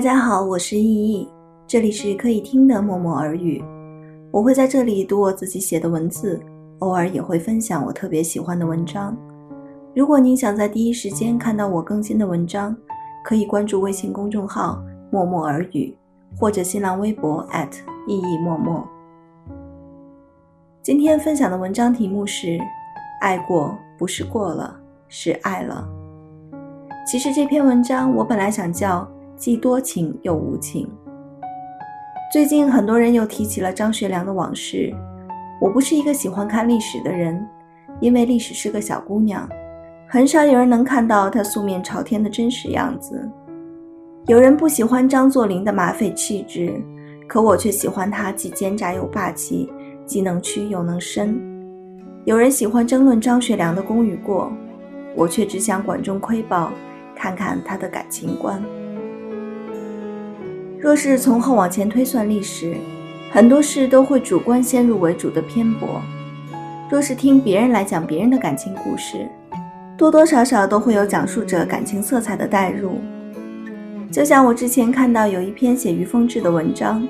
大家好，我是依依，这里是可以听的默默耳语。我会在这里读我自己写的文字，偶尔也会分享我特别喜欢的文章。如果您想在第一时间看到我更新的文章，可以关注微信公众号“默默耳语”或者新浪微博意义默默。今天分享的文章题目是：爱过不是过了，是爱了。其实这篇文章我本来想叫。既多情又无情。最近很多人又提起了张学良的往事。我不是一个喜欢看历史的人，因为历史是个小姑娘，很少有人能看到她素面朝天的真实样子。有人不喜欢张作霖的马匪气质，可我却喜欢他既奸诈又霸气，既能屈又能伸。有人喜欢争论张学良的功与过，我却只想管中窥豹，看看他的感情观。若是从后往前推算历史，很多事都会主观先入为主的偏颇。若是听别人来讲别人的感情故事，多多少少都会有讲述者感情色彩的代入。就像我之前看到有一篇写于凤至的文章，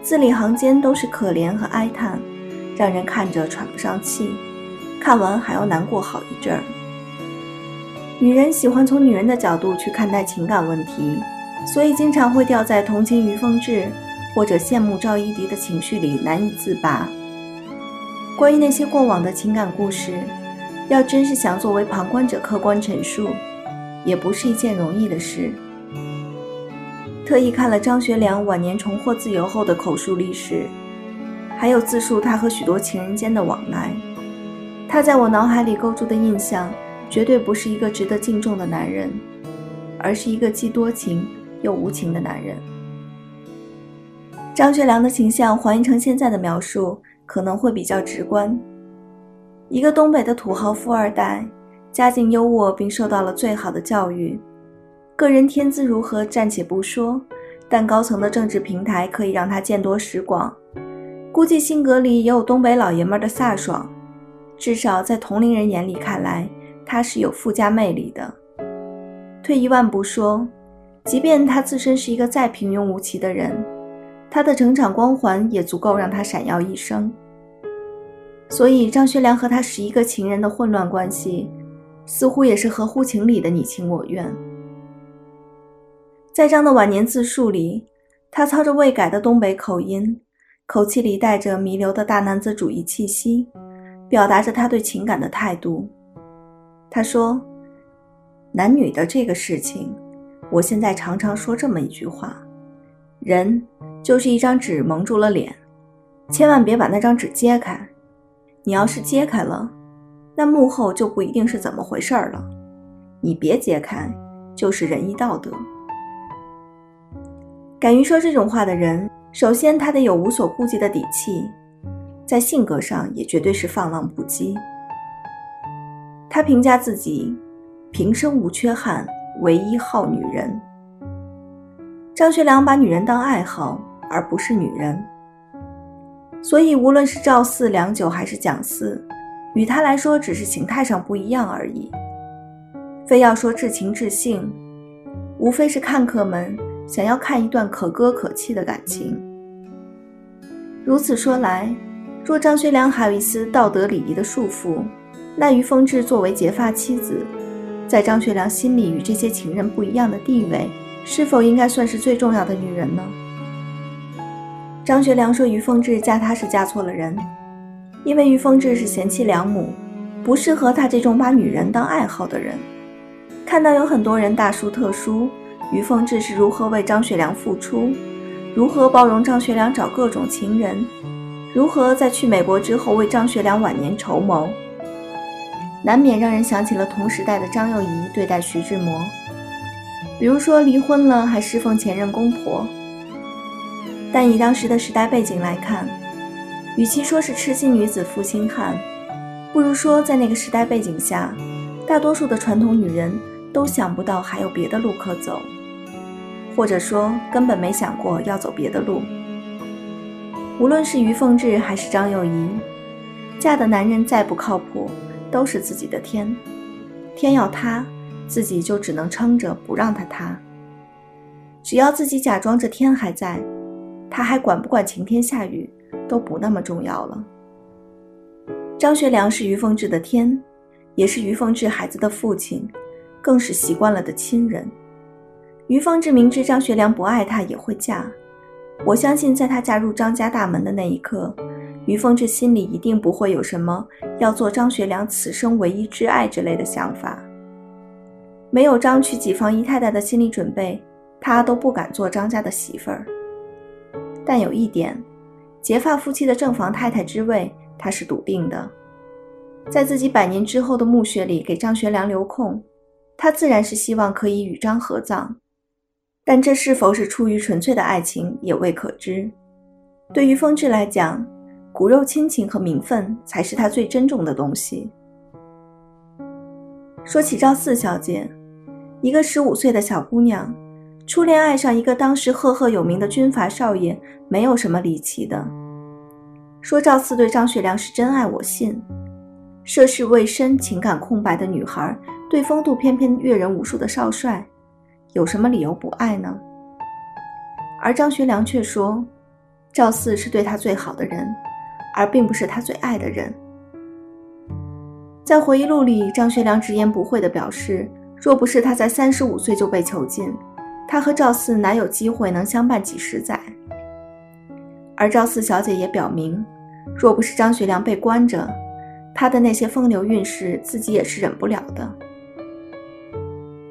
字里行间都是可怜和哀叹，让人看着喘不上气，看完还要难过好一阵儿。女人喜欢从女人的角度去看待情感问题。所以经常会掉在同情于凤至或者羡慕赵一荻的情绪里难以自拔。关于那些过往的情感故事，要真是想作为旁观者客观陈述，也不是一件容易的事。特意看了张学良晚年重获自由后的口述历史，还有自述他和许多情人间的往来，他在我脑海里构筑的印象，绝对不是一个值得敬重的男人，而是一个既多情。又无情的男人，张学良的形象还原成现在的描述，可能会比较直观。一个东北的土豪富二代，家境优渥，并受到了最好的教育，个人天资如何暂且不说，但高层的政治平台可以让他见多识广。估计性格里也有东北老爷们的飒爽，至少在同龄人眼里看来，他是有富家魅力的。退一万步说。即便他自身是一个再平庸无奇的人，他的成长光环也足够让他闪耀一生。所以，张学良和他十一个情人的混乱关系，似乎也是合乎情理的你情我愿。在张的晚年自述里，他操着未改的东北口音，口气里带着弥留的大男子主义气息，表达着他对情感的态度。他说：“男女的这个事情。”我现在常常说这么一句话：人就是一张纸蒙住了脸，千万别把那张纸揭开。你要是揭开了，那幕后就不一定是怎么回事了。你别揭开，就是仁义道德。敢于说这种话的人，首先他得有无所顾忌的底气，在性格上也绝对是放浪不羁。他评价自己：平生无缺憾。唯一好女人，张学良把女人当爱好，而不是女人。所以，无论是赵四、梁九还是蒋四，与他来说只是形态上不一样而已。非要说至情至性，无非是看客们想要看一段可歌可泣的感情。如此说来，若张学良还有一丝道德礼仪的束缚，那于凤至作为结发妻子。在张学良心里，与这些情人不一样的地位，是否应该算是最重要的女人呢？张学良说：“于凤至嫁他是嫁错了人，因为于凤至是贤妻良母，不适合他这种把女人当爱好的人。”看到有很多人大书特书，于凤至是如何为张学良付出，如何包容张学良找各种情人，如何在去美国之后为张学良晚年筹谋。难免让人想起了同时代的张幼仪对待徐志摩，比如说离婚了还侍奉前任公婆。但以当时的时代背景来看，与其说是痴心女子负心汉，不如说在那个时代背景下，大多数的传统女人都想不到还有别的路可走，或者说根本没想过要走别的路。无论是于凤至还是张幼仪，嫁的男人再不靠谱。都是自己的天，天要塌，自己就只能撑着不让它塌。只要自己假装着天还在，他还管不管晴天下雨都不那么重要了。张学良是于凤至的天，也是于凤至孩子的父亲，更是习惯了的亲人。于凤至明知张学良不爱她也会嫁，我相信在她嫁入张家大门的那一刻，于凤至心里一定不会有什么要做张学良此生唯一挚爱之类的想法。没有张娶几房姨太太的心理准备，她都不敢做张家的媳妇儿。但有一点，结发夫妻的正房太太之位。他是笃定的，在自己百年之后的墓穴里给张学良留空，他自然是希望可以与张合葬，但这是否是出于纯粹的爱情也未可知。对于风致来讲，骨肉亲情和名分才是他最珍重的东西。说起赵四小姐，一个十五岁的小姑娘，初恋爱上一个当时赫赫有名的军阀少爷，没有什么离奇的。说赵四对张学良是真爱，我信。涉世未深、情感空白的女孩对风度翩翩、阅人无数的少帅，有什么理由不爱呢？而张学良却说，赵四是对他最好的人，而并不是他最爱的人。在回忆录里，张学良直言不讳地表示，若不是他在三十五岁就被囚禁，他和赵四哪有机会能相伴几十载？而赵四小姐也表明，若不是张学良被关着，他的那些风流韵事自己也是忍不了的。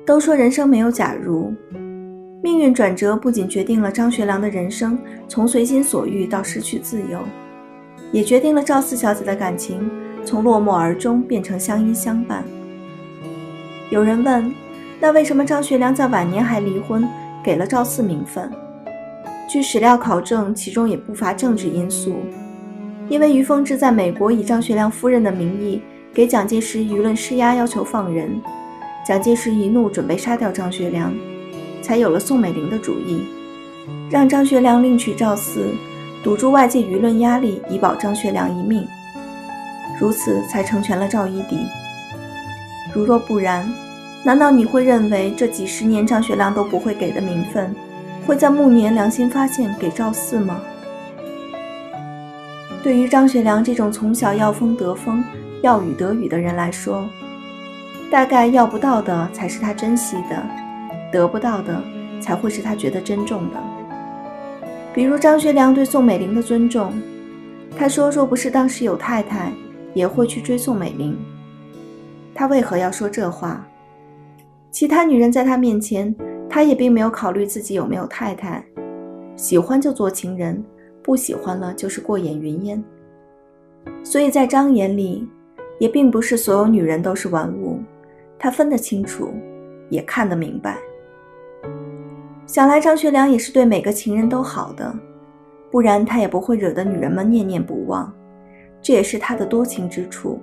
都说人生没有假如，命运转折不仅决定了张学良的人生从随心所欲到失去自由，也决定了赵四小姐的感情从落寞而终变成相依相伴。有人问，那为什么张学良在晚年还离婚，给了赵四名分？据史料考证，其中也不乏政治因素。因为于凤至在美国以张学良夫人的名义给蒋介石舆论施压，要求放人，蒋介石一怒，准备杀掉张学良，才有了宋美龄的主意，让张学良另娶赵四，堵住外界舆论压力，以保张学良一命。如此才成全了赵一荻。如若不然，难道你会认为这几十年张学良都不会给的名分？会在暮年良心发现给赵四吗？对于张学良这种从小要风得风、要雨得雨的人来说，大概要不到的才是他珍惜的，得不到的才会是他觉得珍重的。比如张学良对宋美龄的尊重，他说若不是当时有太太，也会去追宋美龄。他为何要说这话？其他女人在他面前。他也并没有考虑自己有没有太太，喜欢就做情人，不喜欢了就是过眼云烟。所以在张眼里，也并不是所有女人都是玩物，他分得清楚，也看得明白。想来张学良也是对每个情人都好的，不然他也不会惹得女人们念念不忘，这也是他的多情之处。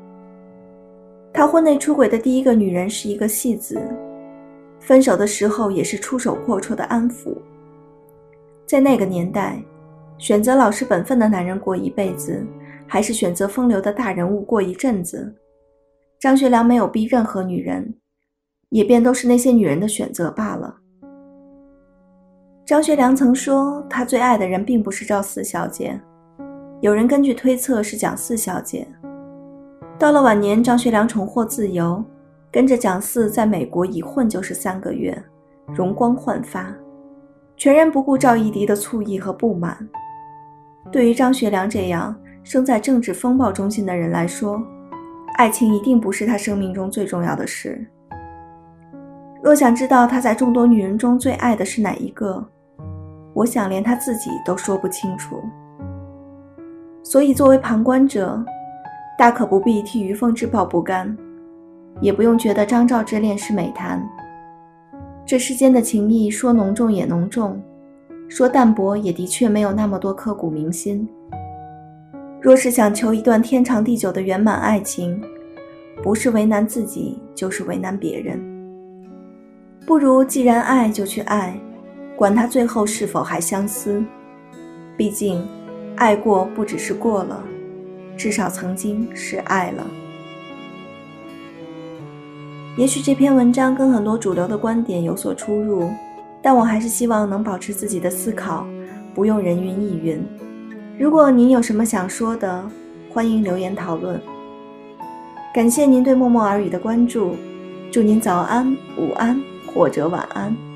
他婚内出轨的第一个女人是一个戏子。分手的时候也是出手阔绰的安抚。在那个年代，选择老实本分的男人过一辈子，还是选择风流的大人物过一阵子，张学良没有逼任何女人，也便都是那些女人的选择罢了。张学良曾说，他最爱的人并不是赵四小姐，有人根据推测是蒋四小姐。到了晚年，张学良重获自由。跟着蒋四在美国一混就是三个月，容光焕发，全然不顾赵一荻的醋意和不满。对于张学良这样生在政治风暴中心的人来说，爱情一定不是他生命中最重要的事。若想知道他在众多女人中最爱的是哪一个，我想连他自己都说不清楚。所以作为旁观者，大可不必替于凤至抱不甘。也不用觉得张兆之恋是美谈。这世间的情谊，说浓重也浓重，说淡薄也的确没有那么多刻骨铭心。若是想求一段天长地久的圆满爱情，不是为难自己，就是为难别人。不如既然爱就去爱，管他最后是否还相思。毕竟，爱过不只是过了，至少曾经是爱了。也许这篇文章跟很多主流的观点有所出入，但我还是希望能保持自己的思考，不用人云亦云。如果您有什么想说的，欢迎留言讨论。感谢您对默默耳语的关注，祝您早安、午安或者晚安。